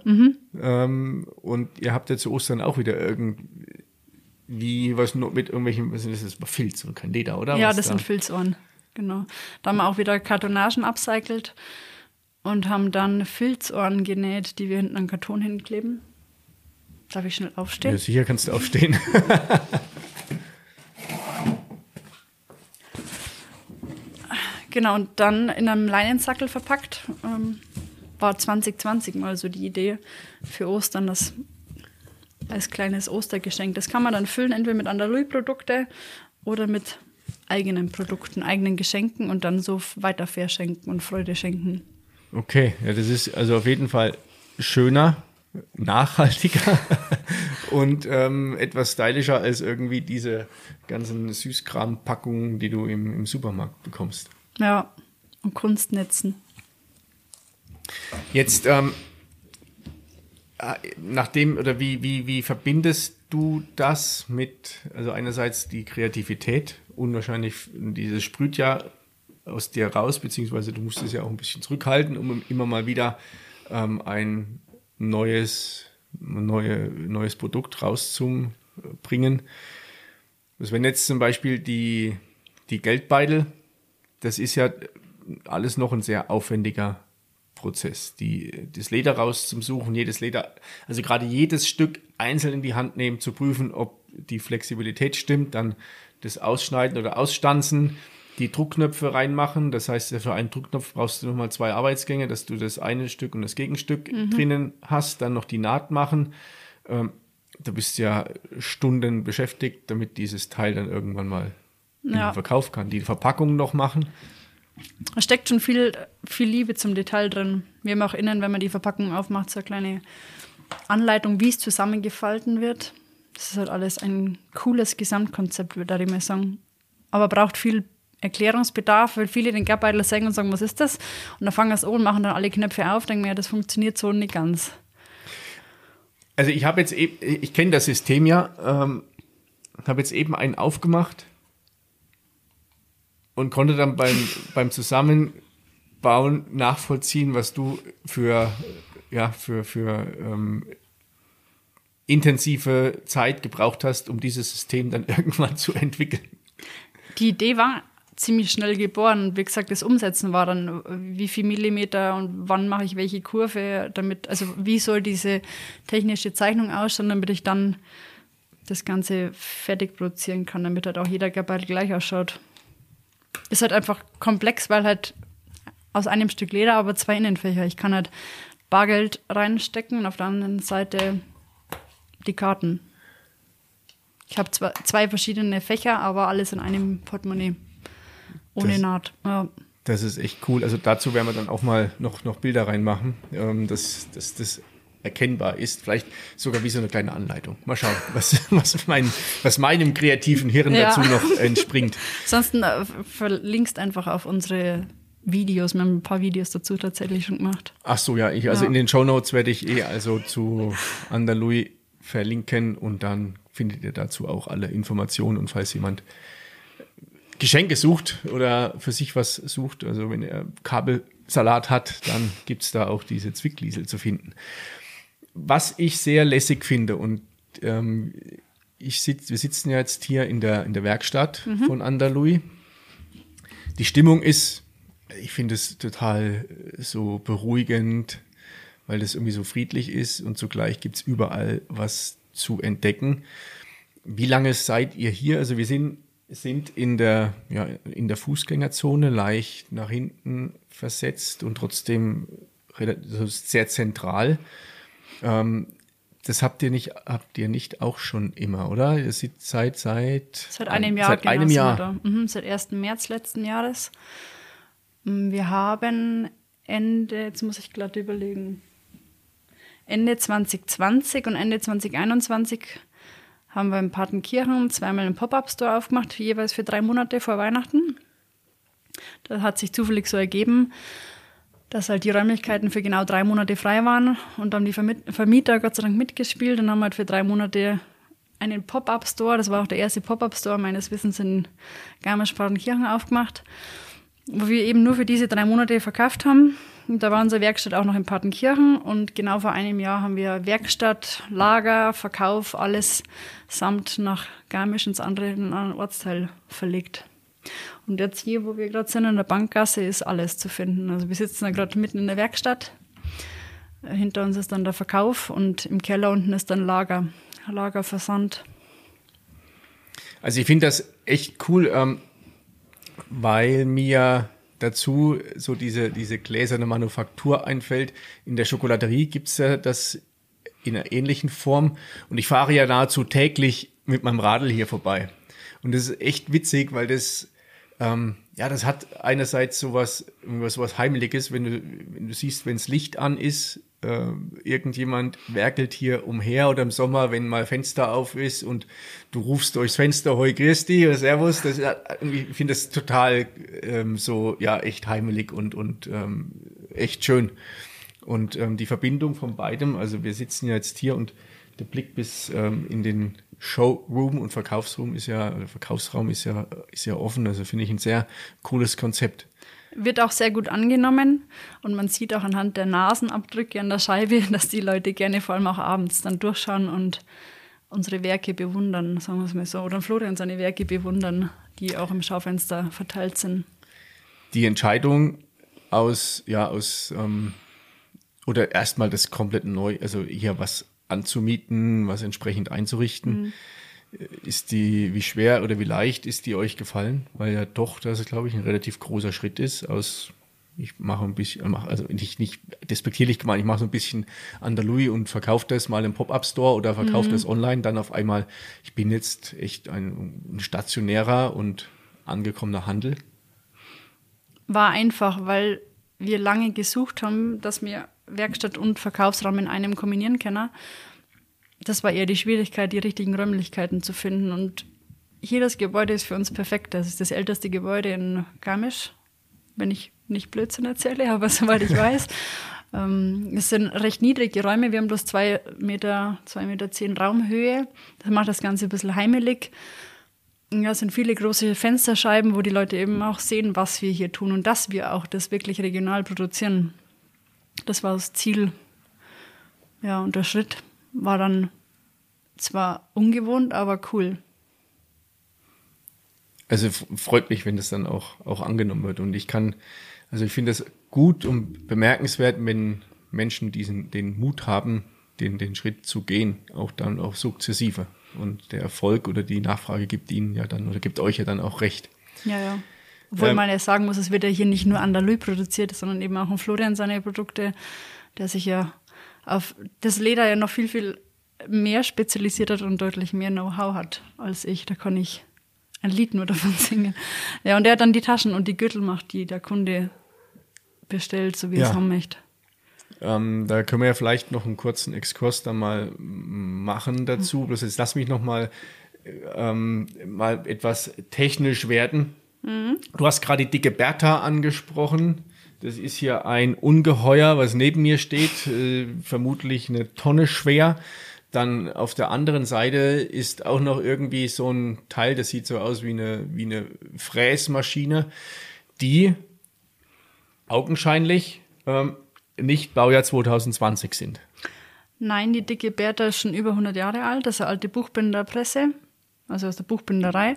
ähm, und ihr habt ja zu Ostern auch wieder irgendwie was nur mit irgendwelchen, was ist das, Filz und kein Leder, oder? ja, Was das da? sind Filzohren. Genau. Da haben wir auch wieder Kartonagen upcycelt und haben dann Filzohren genäht, die wir hinten an Karton hinkleben. Darf ich schnell aufstehen? Ja, sicher kannst du aufstehen. [laughs] Genau, und dann in einem Leinensackel verpackt. Ähm, war 2020 mal so die Idee für Ostern, das als kleines Ostergeschenk. Das kann man dann füllen, entweder mit Andalou-Produkte oder mit eigenen Produkten, eigenen Geschenken und dann so weiter verschenken und Freude schenken. Okay, ja, das ist also auf jeden Fall schöner, nachhaltiger [laughs] und ähm, etwas stylischer als irgendwie diese ganzen Süßkram-Packungen, die du im, im Supermarkt bekommst. Ja, und Kunstnetzen. Jetzt ähm, äh, nachdem oder wie, wie, wie verbindest du das mit, also einerseits die Kreativität, unwahrscheinlich, dieses sprüht ja aus dir raus, beziehungsweise du musst es ja auch ein bisschen zurückhalten, um immer mal wieder ähm, ein neues, neue, neues Produkt rauszubringen. Also wenn jetzt zum Beispiel die, die Geldbeutel, das ist ja alles noch ein sehr aufwendiger Prozess. Die, das Leder raus zum Suchen, jedes Leder, also gerade jedes Stück einzeln in die Hand nehmen, zu prüfen, ob die Flexibilität stimmt, dann das Ausschneiden oder Ausstanzen, die Druckknöpfe reinmachen. Das heißt, für einen Druckknopf brauchst du nochmal zwei Arbeitsgänge, dass du das eine Stück und das Gegenstück mhm. drinnen hast, dann noch die Naht machen. Ähm, du bist ja Stunden beschäftigt, damit dieses Teil dann irgendwann mal ja. in den Verkauf kann. Die Verpackung noch machen. Da steckt schon viel, viel Liebe zum Detail drin. Wir haben auch innen, wenn man die Verpackung aufmacht, so eine kleine Anleitung, wie es zusammengefalten wird. Das ist halt alles ein cooles Gesamtkonzept, würde ich mal sagen. Aber braucht viel Erklärungsbedarf, weil viele den Geldbeutel sagen und sagen, was ist das? Und dann fangen wir es an und machen dann alle Knöpfe auf, denken mir, ja, das funktioniert so nicht ganz. Also ich habe jetzt eben, ich kenne das System ja, ähm, habe jetzt eben einen aufgemacht und konnte dann beim, beim Zusammenbauen nachvollziehen, was du für, ja, für, für ähm, intensive Zeit gebraucht hast, um dieses System dann [laughs] irgendwann zu entwickeln. Die Idee war ziemlich schnell geboren. Wie gesagt, das Umsetzen war dann, wie viel Millimeter und wann mache ich welche Kurve, damit, also wie soll diese technische Zeichnung ausschauen, damit ich dann das Ganze fertig produzieren kann, damit halt auch jeder Gabal gleich ausschaut ist halt einfach komplex, weil halt aus einem Stück Leder, aber zwei Innenfächer. Ich kann halt Bargeld reinstecken und auf der anderen Seite die Karten. Ich habe zwei verschiedene Fächer, aber alles in einem Portemonnaie. Ohne das, Naht. Ja. Das ist echt cool. Also dazu werden wir dann auch mal noch, noch Bilder reinmachen. Ähm, das, das, das erkennbar ist. Vielleicht sogar wie so eine kleine Anleitung. Mal schauen, [laughs] was, was, mein, was meinem kreativen Hirn ja. dazu noch entspringt. [laughs] Ansonsten äh, verlinkst einfach auf unsere Videos. Wir haben ein paar Videos dazu tatsächlich schon gemacht. Ach so, ja. Ich, also ja. in den Show Notes werde ich eh also zu Andalui verlinken und dann findet ihr dazu auch alle Informationen. Und falls jemand Geschenke sucht oder für sich was sucht, also wenn er Kabelsalat hat, dann gibt es da auch diese Zwickliesel zu finden was ich sehr lässig finde und ähm, ich sitz, wir sitzen ja jetzt hier in der, in der Werkstatt mhm. von Andalui. Die Stimmung ist, ich finde es total äh, so beruhigend, weil das irgendwie so friedlich ist und zugleich gibt es überall was zu entdecken. Wie lange seid ihr hier? Also wir sind, sind in, der, ja, in der Fußgängerzone leicht nach hinten versetzt und trotzdem sehr zentral. Ähm, das habt ihr nicht, habt ihr nicht auch schon immer, oder? Ihr seid seit, seit, seit einem Jahr. Seit genau, einem Jahr. Mhm, seit 1. März letzten Jahres. Mm, wir haben Ende, jetzt muss ich gerade überlegen, Ende 2020 und Ende 2021 haben wir in Partenkirchen zweimal einen Pop-Up-Store aufgemacht, jeweils für drei Monate vor Weihnachten. Das hat sich zufällig so ergeben dass halt die Räumlichkeiten für genau drei Monate frei waren und haben die Vermieter Gott sei Dank mitgespielt und haben halt für drei Monate einen Pop-Up-Store, das war auch der erste Pop-Up-Store meines Wissens in Garmisch-Partenkirchen aufgemacht, wo wir eben nur für diese drei Monate verkauft haben. Da war unsere Werkstatt auch noch in Partenkirchen und genau vor einem Jahr haben wir Werkstatt, Lager, Verkauf, alles samt nach Garmisch ins andere, in einen Ortsteil verlegt. Und jetzt hier, wo wir gerade sind, in der Bankgasse, ist alles zu finden. Also wir sitzen da gerade mitten in der Werkstatt. Hinter uns ist dann der Verkauf und im Keller unten ist dann Lager, Lagerversand. Also ich finde das echt cool, ähm, weil mir dazu so diese, diese gläserne Manufaktur einfällt. In der Schokolaterie gibt es ja das in einer ähnlichen Form. Und ich fahre ja nahezu täglich mit meinem Radl hier vorbei. Und das ist echt witzig, weil das ähm, ja, das hat einerseits sowas, sowas Heimliches, wenn du, wenn du siehst, wenns Licht an ist, äh, irgendjemand werkelt hier umher oder im Sommer, wenn mal Fenster auf ist und du rufst durchs Fenster, hoi Christi oder Servus, das, ich finde das total ähm, so, ja, echt heimelig und, und ähm, echt schön. Und ähm, die Verbindung von beidem, also wir sitzen ja jetzt hier und der Blick bis ähm, in den Showroom und Verkaufsraum ist ja, oder Verkaufsraum ist ja, ist ja offen. Also finde ich ein sehr cooles Konzept. Wird auch sehr gut angenommen und man sieht auch anhand der Nasenabdrücke an der Scheibe, [laughs] dass die Leute gerne vor allem auch abends dann durchschauen und unsere Werke bewundern, sagen wir es mal so, oder Florian seine Werke bewundern, die auch im Schaufenster verteilt sind. Die Entscheidung aus, ja, aus, ähm, oder erstmal das komplett neu, also hier was anzumieten, was entsprechend einzurichten. Mhm. Ist die, wie schwer oder wie leicht ist die euch gefallen? Weil ja doch, das glaube ich, ein relativ großer Schritt ist aus ich mache ein bisschen, also nicht, nicht despektierlich gemeint, ich mache so ein bisschen Andalui und verkaufe das mal im Pop-Up-Store oder verkaufe mhm. das online, dann auf einmal, ich bin jetzt echt ein, ein stationärer und angekommener Handel. War einfach, weil wir lange gesucht haben, dass wir Werkstatt und Verkaufsraum in einem kombinieren können. Das war eher die Schwierigkeit, die richtigen Räumlichkeiten zu finden. Und hier das Gebäude ist für uns perfekt. Das ist das älteste Gebäude in Garmisch, wenn ich nicht Blödsinn erzähle, [laughs] aber soweit ich weiß. [laughs] Ähm, es sind recht niedrige Räume. Wir haben bloß zwei Meter, zwei Meter zehn Raumhöhe. Das macht das Ganze ein bisschen heimelig. Ja, es sind viele große Fensterscheiben, wo die Leute eben auch sehen, was wir hier tun und dass wir auch das wirklich regional produzieren. Das war das Ziel. Ja, und der Schritt war dann zwar ungewohnt, aber cool. Also freut mich, wenn das dann auch, auch angenommen wird. Und ich kann, also ich finde das gut und bemerkenswert, wenn Menschen diesen, den Mut haben, den, den Schritt zu gehen, auch dann auch sukzessive. Und der Erfolg oder die Nachfrage gibt ihnen ja dann oder gibt euch ja dann auch recht. Ja, ja. Obwohl ähm, man ja sagen muss, es wird ja hier nicht nur Andalou produziert, sondern eben auch ein Florian seine Produkte, der sich ja auf das Leder ja noch viel, viel mehr spezialisiert hat und deutlich mehr Know-how hat als ich. Da kann ich ein Lied nur davon [laughs] singen. Ja, und der hat dann die Taschen und die Gürtel macht, die der Kunde bestellt, so wie ja. er es haben möchte. Ähm, da können wir ja vielleicht noch einen kurzen Exkurs dann mal machen dazu. Bloß jetzt lass mich noch mal, ähm, mal etwas technisch werden. Mhm. Du hast gerade die dicke Bertha angesprochen. Das ist hier ein Ungeheuer, was neben mir steht, äh, vermutlich eine Tonne schwer. Dann auf der anderen Seite ist auch noch irgendwie so ein Teil, das sieht so aus wie eine, wie eine Fräsmaschine, die augenscheinlich ähm, nicht Baujahr 2020 sind. Nein, die dicke Bertha ist schon über 100 Jahre alt. Das ist eine alte Buchbinderpresse, also aus der Buchbinderei.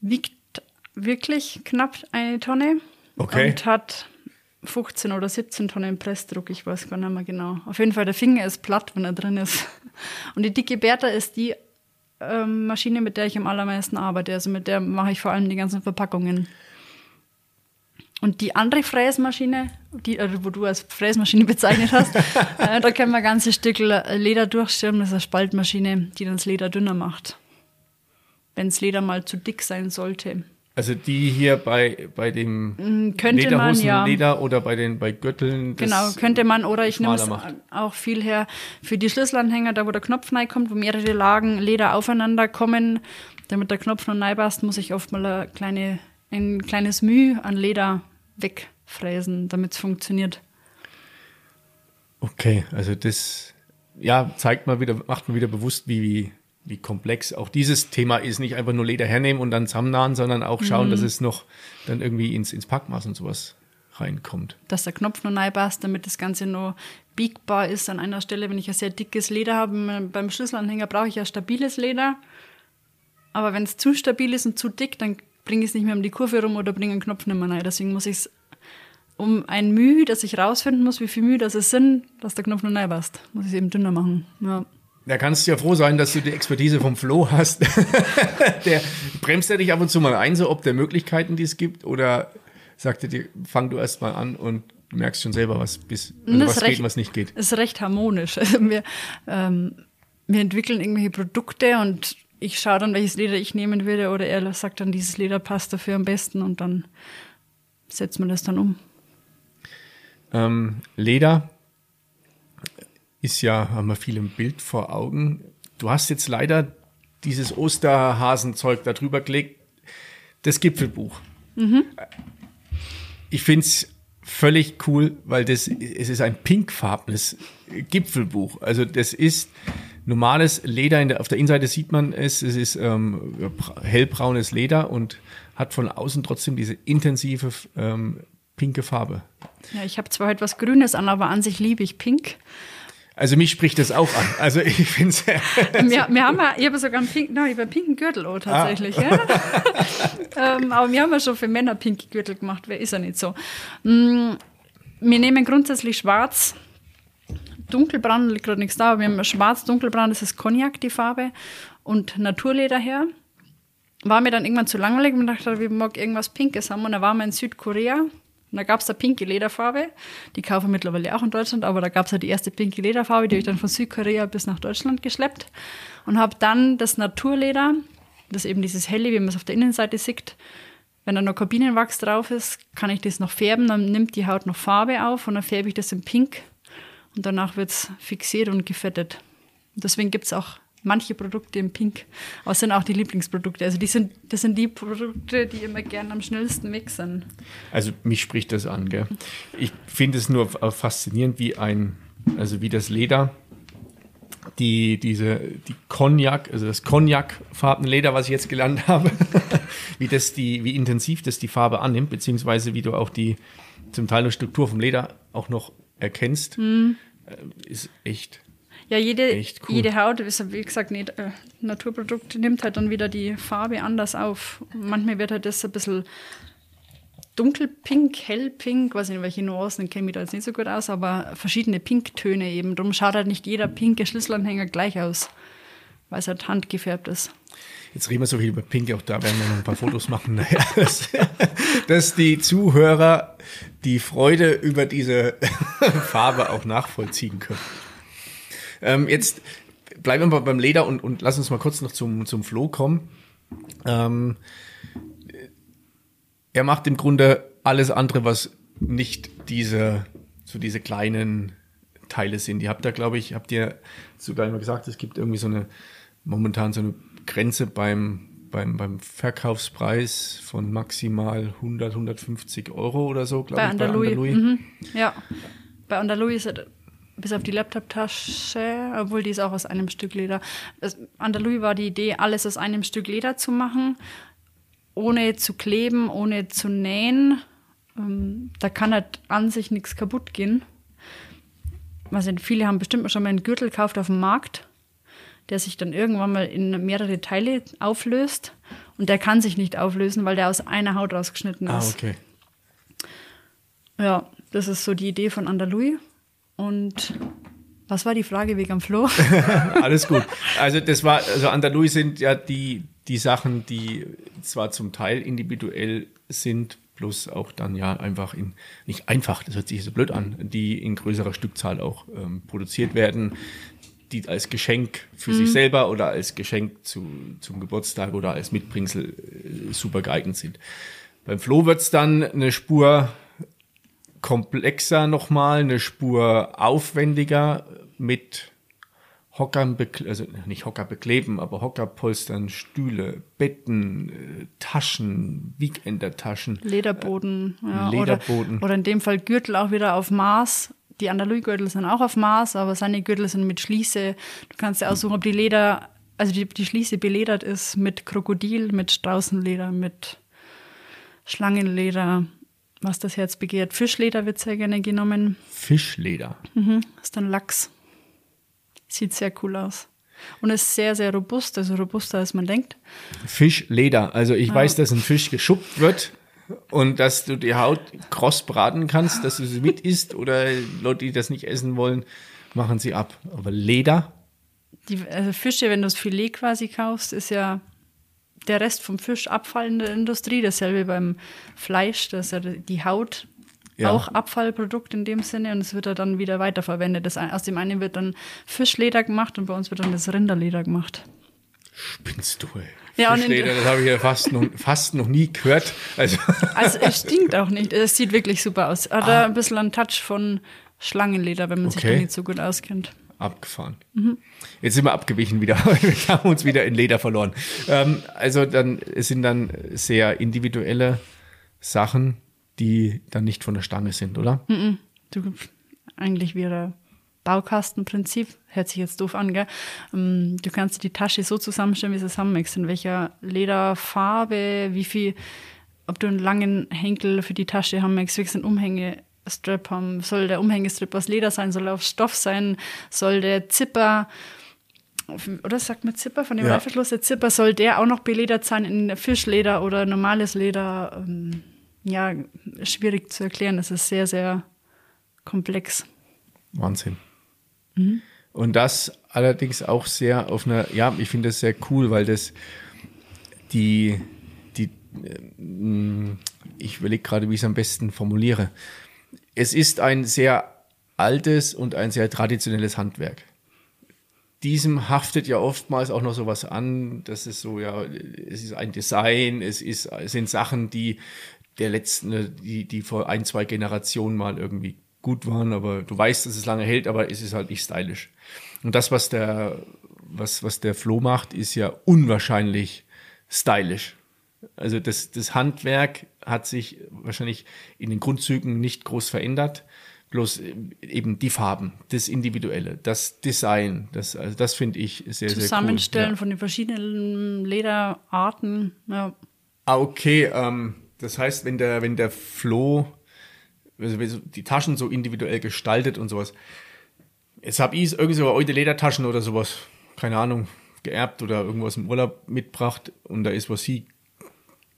Wiegt wirklich knapp eine Tonne okay. und hat 15 oder 17 Tonnen Pressdruck, ich weiß gar nicht mehr genau. Auf jeden Fall, der Finger ist platt, wenn er drin ist. [laughs] Und die dicke Bertha ist die ähm, Maschine, mit der ich am allermeisten arbeite. Also mit der mache ich vor allem die ganzen Verpackungen. Und die andere Fräsmaschine, die, äh, wo du als Fräsmaschine [laughs] bezeichnet hast, äh, da können wir ganze Stück Leder durchschirmen. Das ist eine Spaltmaschine, die dann das Leder dünner macht. Wenn das Leder mal zu dick sein sollte. Also die hier bei, bei dem mm, könnte Lederhosen, man, ja. Leder oder bei den bei Gürteln. Genau, könnte man oder ich nehme es auch viel her für die Schlüsselanhänger, da wo der Knopf kommt, wo mehrere Lagen Leder aufeinander kommen, damit der Knopf noch passt, muss ich oft mal eine kleine, ein kleines Mühe an Leder wegfräsen, damit es funktioniert. Okay, also das ja zeigt mal wieder, macht mal wieder bewusst, wie, wie komplex auch dieses Thema ist. Nicht einfach nur Leder hernehmen und dann zusammennahen, sondern auch schauen, mhm. dass es noch dann irgendwie ins, ins Packmaß und sowas reinkommt. Dass der Knopf noch passt, damit das Ganze noch biegbar ist an einer Stelle. Wenn ich ein sehr dickes Leder habe, beim Schlüsselanhänger brauche ich ja stabiles Leder. Aber wenn es zu stabil ist und zu dick, dann bringe ich es nicht mehr um die Kurve rum oder bringe den Knopf nicht mehr rein. Deswegen muss ich es um ein Mühe, dass ich rausfinden muss, wie viel Mühe das es sind, dass der Knopf noch rein passt, muss ich es eben dünner machen. Ja. Da kannst du ja froh sein, dass du die Expertise vom Flo hast. [laughs] der bremst er dich ab und zu mal ein, so ob der Möglichkeiten, die es gibt, oder sagt er dir, fang du erst mal an und merkst schon selber, was, bis, also was recht, geht und was nicht geht. Es ist recht harmonisch. Also wir, ähm, wir entwickeln irgendwelche Produkte und ich schaue dann, welches Leder ich nehmen würde, oder er sagt dann, dieses Leder passt dafür am besten und dann setzt man das dann um. Ähm, Leder ist ja, haben wir viel im Bild vor Augen. Du hast jetzt leider dieses Osterhasenzeug darüber gelegt, das Gipfelbuch. Mhm. Ich finde es völlig cool, weil das es ist ein pinkfarbenes Gipfelbuch. Also das ist normales Leder. Der, auf der Innenseite sieht man es. Es ist ähm, hellbraunes Leder und hat von außen trotzdem diese intensive ähm, pinke Farbe. Ja, ich habe zwar etwas Grünes an, aber an sich liebe ich Pink. Also mich spricht das auch an. Also ich finde es. [laughs] wir, wir haben ja, ich habe sogar einen, pink, no, ich einen pinken Gürtel auch tatsächlich. Ah. Ja. [laughs] ähm, aber wir haben ja schon für Männer pinke Gürtel gemacht. Wer ist ja nicht so? Mm, wir nehmen grundsätzlich schwarz. Dunkelbraun liegt gerade nichts da, aber wir haben schwarz, dunkelbraun, das ist Cognac, die Farbe. Und Naturleder her. War mir dann irgendwann zu langweilig und dachte, wir mag irgendwas Pinkes haben. Und da waren wir in Südkorea und da gab es da pinke Lederfarbe. Die kaufen mittlerweile auch in Deutschland, aber da gab es ja die erste pinke Lederfarbe, die habe ich dann von Südkorea bis nach Deutschland geschleppt. Und habe dann das Naturleder, das eben dieses helle, wie man es auf der Innenseite sieht, wenn da noch Kabinenwachs drauf ist, kann ich das noch färben, dann nimmt die Haut noch Farbe auf und dann färbe ich das in pink und danach wird es fixiert und gefettet. Und deswegen gibt es auch manche Produkte in Pink. Aber es sind auch die Lieblingsprodukte. Also die sind, das sind die Produkte, die immer gern am schnellsten weg sind. Also mich spricht das an, gell? Ich finde es nur faszinierend, wie ein, also wie das Leder, die, diese, die Cognac, also das Cognac-farbene Leder, was ich jetzt gelernt [laughs] habe, wie das die, wie intensiv das die Farbe annimmt, beziehungsweise wie du auch die zum Teil eine Struktur vom Leder auch noch erkennst, mm. ist echt ja, jede, cool. jede Haut, wie gesagt, nicht, äh, Naturprodukt nimmt halt dann wieder die Farbe anders auf. Manchmal wird halt das ein bisschen dunkelpink, hellpink, weiß nicht, welche Nuancen kenne ich da jetzt nicht so gut aus, aber verschiedene Pinktöne eben. Darum schaut halt nicht jeder pinke Schlüsselanhänger gleich aus, weil es halt handgefärbt ist. Jetzt reden wir so viel über Pink, auch da werden wir noch ein paar Fotos machen. [laughs] Naja, dass, dass die Zuhörer die Freude über diese [laughs] Farbe auch nachvollziehen können. Ähm, jetzt bleiben wir mal beim Leder und, und lass uns mal kurz noch zum, zum Flo kommen. Ähm, er macht im Grunde alles andere, was nicht diese, so diese kleinen Teile sind. Ihr habt da, glaube ich, habt ihr sogar immer gesagt, es gibt irgendwie so eine, momentan so eine Grenze beim, beim, beim Verkaufspreis von maximal 100, 150 Euro oder so, glaube ich, bei Andalui. Mhm. Ja, bei Andalui ist es bis auf die Laptop-Tasche, obwohl die ist auch aus einem Stück Leder. Das, an der Louis war die Idee, alles aus einem Stück Leder zu machen, ohne zu kleben, ohne zu nähen. Ähm, da kann halt an sich nichts kaputt gehen. Also viele haben bestimmt schon mal einen Gürtel gekauft auf dem Markt, der sich dann irgendwann mal in mehrere Teile auflöst. Und der kann sich nicht auflösen, weil der aus einer Haut rausgeschnitten ah, ist. Ah, okay. Ja, das ist so die Idee von Andalui. Und was war die Frage wegen am Flo? [laughs] Alles gut. Also das war, also Andalui sind ja die, die Sachen, die zwar zum Teil individuell sind, plus auch dann ja einfach in, nicht einfach, das hört sich so blöd an, die in größerer Stückzahl auch ähm, produziert werden, die als Geschenk für mhm. sich selber oder als Geschenk zu, zum Geburtstag oder als Mitbringsel äh, super geeignet sind. Beim Flo wird es dann eine Spur komplexer nochmal, eine Spur aufwendiger mit Hockern, also nicht Hocker bekleben, aber Hockerpolstern, Stühle, Betten, äh, Taschen, Weekender-Taschen. Lederboden, äh, ja, Lederboden. Oder, oder, in dem Fall Gürtel auch wieder auf Maß. Die Andalui-Gürtel sind auch auf Maß, aber seine Gürtel sind mit Schließe. Du kannst ja aussuchen, ob die Leder, also die, die Schließe beledert ist mit Krokodil, mit Straußenleder, mit Schlangenleder, was das Herz begehrt. Fischleder wird sehr gerne genommen. Fischleder? Mhm, ist dann Lachs. Sieht sehr cool aus. Und ist sehr, sehr robust, also robuster als man denkt. Fischleder. Also ich ja. weiß, dass ein Fisch geschuppt wird und dass du die Haut kross braten kannst, dass du sie mit isst oder Leute, die das nicht essen wollen, machen sie ab. Aber Leder? Die, also Fische, wenn du das Filet quasi kaufst, ist ja der Rest vom Fisch Abfall in der Industrie. Dasselbe beim Fleisch, das ist ja die Haut ja. auch Abfallprodukt in dem Sinne und es wird ja dann wieder weiterverwendet. Das, aus dem einen wird dann Fischleder gemacht und bei uns wird dann das Rinderleder gemacht. Spinnst du, ey. Ja, Fischleder, das habe ich ja fast noch, fast noch nie gehört. Also. [laughs] also es stinkt auch nicht. Es sieht wirklich super aus. Hat ah. ein bisschen einen Touch von Schlangenleder, wenn man okay. sich da nicht so gut auskennt. Abgefahren. Mhm. Jetzt sind wir abgewichen wieder. [laughs] wir haben uns wieder in Leder verloren. Ähm, also dann es sind dann sehr individuelle Sachen. die dann nicht von der Stange sind, oder? Du, eigentlich wie ein Baukastenprinzip, hört sich jetzt doof an, gell? Ähm, Du kannst die Tasche so zusammenstellen, wie sie zusammenwächst, in welcher Lederfarbe, wie viel, ob du einen langen Henkel für die Tasche haben möchtest, willst du einen Umhängestrap haben, soll der Umhängestrip aus Leder sein, soll er aus Stoff sein, soll der Zipper, oder sagt man Zipper von dem Ja. Reißverschluss, der Zipper, soll der auch noch beledert sein in Fischleder oder normales Leder? Ähm, Ja, schwierig zu erklären, das ist sehr, sehr komplex. Wahnsinn. Und das allerdings auch sehr auf einer, ja, ich finde das sehr cool, weil das die, die, ähm, ich überlege gerade, wie ich es am besten formuliere. Es ist ein sehr altes und ein sehr traditionelles Handwerk. Diesem haftet ja oftmals auch noch sowas an, das ist so, ja, es ist ein Design, es ist, es sind Sachen, die der letzten, die, die vor ein, zwei Generationen mal irgendwie gut waren, aber du weißt, dass es lange hält, aber es ist halt nicht stylisch. Und das, was der, was, was der Flo macht, ist ja unwahrscheinlich stylisch. Also das, das Handwerk hat sich wahrscheinlich in den Grundzügen nicht groß verändert. Bloß eben die Farben, das Individuelle, das Design, das, also das finde ich sehr, sehr cool. Zusammenstellen Ja. von den verschiedenen Lederarten. Ja. Ah, okay. Ähm, das heißt, wenn der, wenn der Flo also die Taschen so individuell gestaltet und sowas. Jetzt habe ich irgendwie so alte Ledertaschen oder sowas, keine Ahnung, geerbt oder irgendwas im Urlaub mitgebracht und da ist was sie,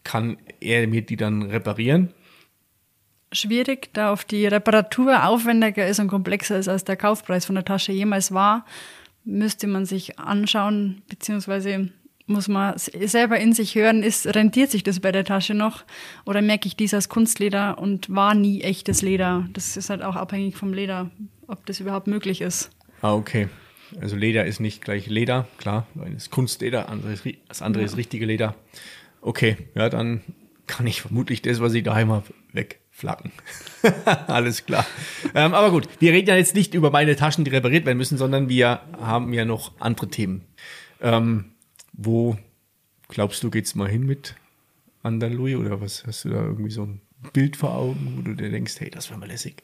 kann er mir die dann reparieren? Schwierig, da auf die Reparatur aufwendiger ist und komplexer ist, als der Kaufpreis von der Tasche jemals war, müsste man sich anschauen, beziehungsweise muss man selber in sich hören, ist, rentiert sich das bei der Tasche noch oder merke ich dies als Kunstleder und war nie echtes Leder. Das ist halt auch abhängig vom Leder, ob das überhaupt möglich ist. Ah, okay. Also Leder ist nicht gleich Leder, klar. Ist Kunstleder, andere ist, das andere ist richtige Leder. Okay, ja, dann kann ich vermutlich das, was ich daheim habe, wegflacken. [laughs] Alles klar. Ähm, aber gut, wir reden ja jetzt nicht über meine Taschen, die repariert werden müssen, sondern wir haben ja noch andere Themen. Ähm, wo glaubst du, geht's mal hin mit Andalui oder was? Hast du da irgendwie so ein Bild vor Augen, wo du dir denkst, hey, das wäre mal lässig?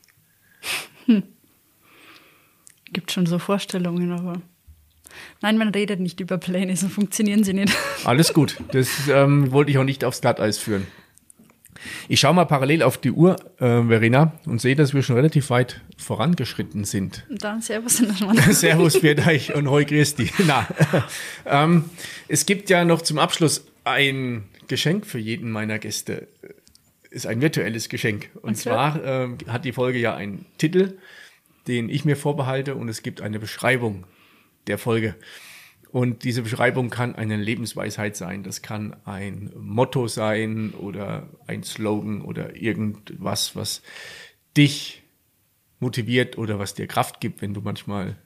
Gibt schon so Vorstellungen, aber nein, man redet nicht über Pläne, so funktionieren sie nicht. Alles gut. Das ähm, wollte ich auch nicht aufs Glatteis führen. Ich schaue mal parallel auf die Uhr, äh, Verena, und sehe, dass wir schon relativ weit vorangeschritten sind. Dann Servus Schwanz. [laughs] Servus, für euch und hoi Christi. Na, [laughs] ähm, es gibt ja noch zum Abschluss ein Geschenk für jeden meiner Gäste. Ist ein virtuelles Geschenk. Und Okay. zwar ähm, hat die Folge ja einen Titel, den ich mir vorbehalte, und es gibt eine Beschreibung der Folge. Und diese Beschreibung kann eine Lebensweisheit sein, das kann ein Motto sein oder ein Slogan oder irgendwas, was dich motiviert oder was dir Kraft gibt, wenn du manchmal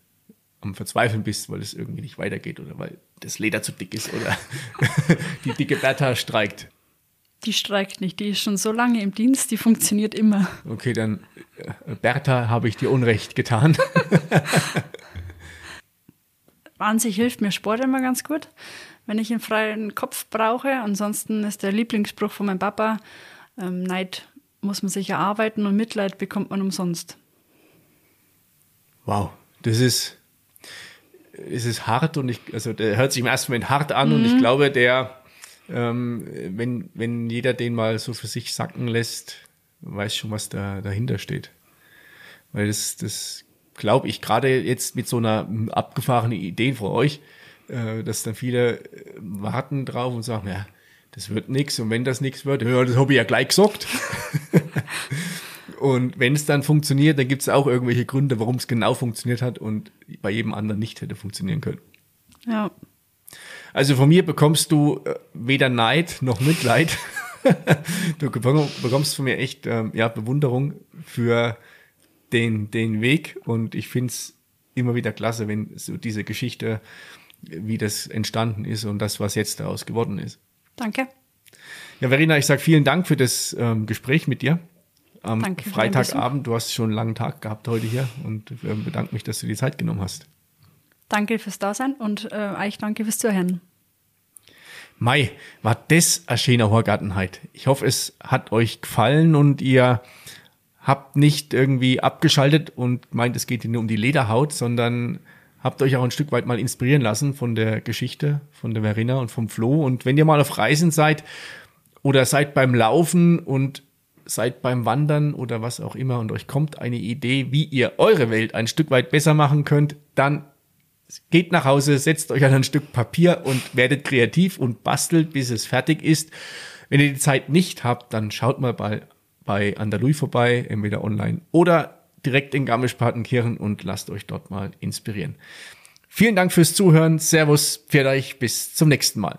am Verzweifeln bist, weil es irgendwie nicht weitergeht oder weil das Leder zu dick ist oder [laughs] die dicke Bertha streikt. Die streikt nicht, die ist schon so lange im Dienst, die funktioniert immer. Okay, dann äh, Bertha, habe ich dir Unrecht getan. [laughs] An sich hilft mir Sport immer ganz gut, wenn ich einen freien Kopf brauche. Ansonsten ist der Lieblingsspruch von meinem Papa, ähm, Neid muss man sich erarbeiten und Mitleid bekommt man umsonst. Wow, das ist, es ist hart und ich, also der hört sich im ersten Moment hart an und ich glaube, der, ähm, wenn, wenn jeder den mal so für sich sacken lässt, weiß schon, was da dahinter steht. Weil das, das glaube ich, gerade jetzt mit so einer abgefahrenen Idee von euch, äh, dass dann viele äh, warten drauf und sagen, ja, das wird nichts und wenn das nichts wird, ja, das habe ich ja gleich gesagt. [laughs] Und wenn es dann funktioniert, dann gibt es auch irgendwelche Gründe, warum es genau funktioniert hat und bei jedem anderen nicht hätte funktionieren können. Ja, Also von mir bekommst du äh, weder Neid noch Mitleid. [laughs] du beko- bekommst von mir echt ähm, ja, Bewunderung für den, den Weg und ich finde es immer wieder klasse, wenn so diese Geschichte, wie das entstanden ist und das, was jetzt daraus geworden ist. danke. Ja, Verena, ich sage vielen Dank für das ähm, Gespräch mit dir. Am Danke Freitagabend, du hast schon einen langen Tag gehabt heute hier und ähm, bedanke mich, dass du die Zeit genommen hast. Danke fürs Dasein und äh, euch danke fürs Zuhören. Mai, war das ein schöner Horgartenheit. Ich hoffe, es hat euch gefallen und ihr habt nicht irgendwie abgeschaltet und meint, es geht hier nur um die Lederhaut, sondern habt euch auch ein Stück weit mal inspirieren lassen von der Geschichte von der Verena und vom Flo. Und wenn ihr mal auf Reisen seid oder seid beim Laufen und seid beim Wandern oder was auch immer und euch kommt eine Idee, wie ihr eure Welt ein Stück weit besser machen könnt, dann geht nach Hause, setzt euch an ein Stück Papier und werdet kreativ und bastelt, bis es fertig ist. Wenn ihr die Zeit nicht habt, dann schaut mal bei, bei Andalui vorbei, entweder online oder direkt in Garmisch-Partenkirchen und lasst euch dort mal inspirieren. Vielen Dank fürs Zuhören. Servus, euch, bis zum nächsten Mal.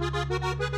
Thank you.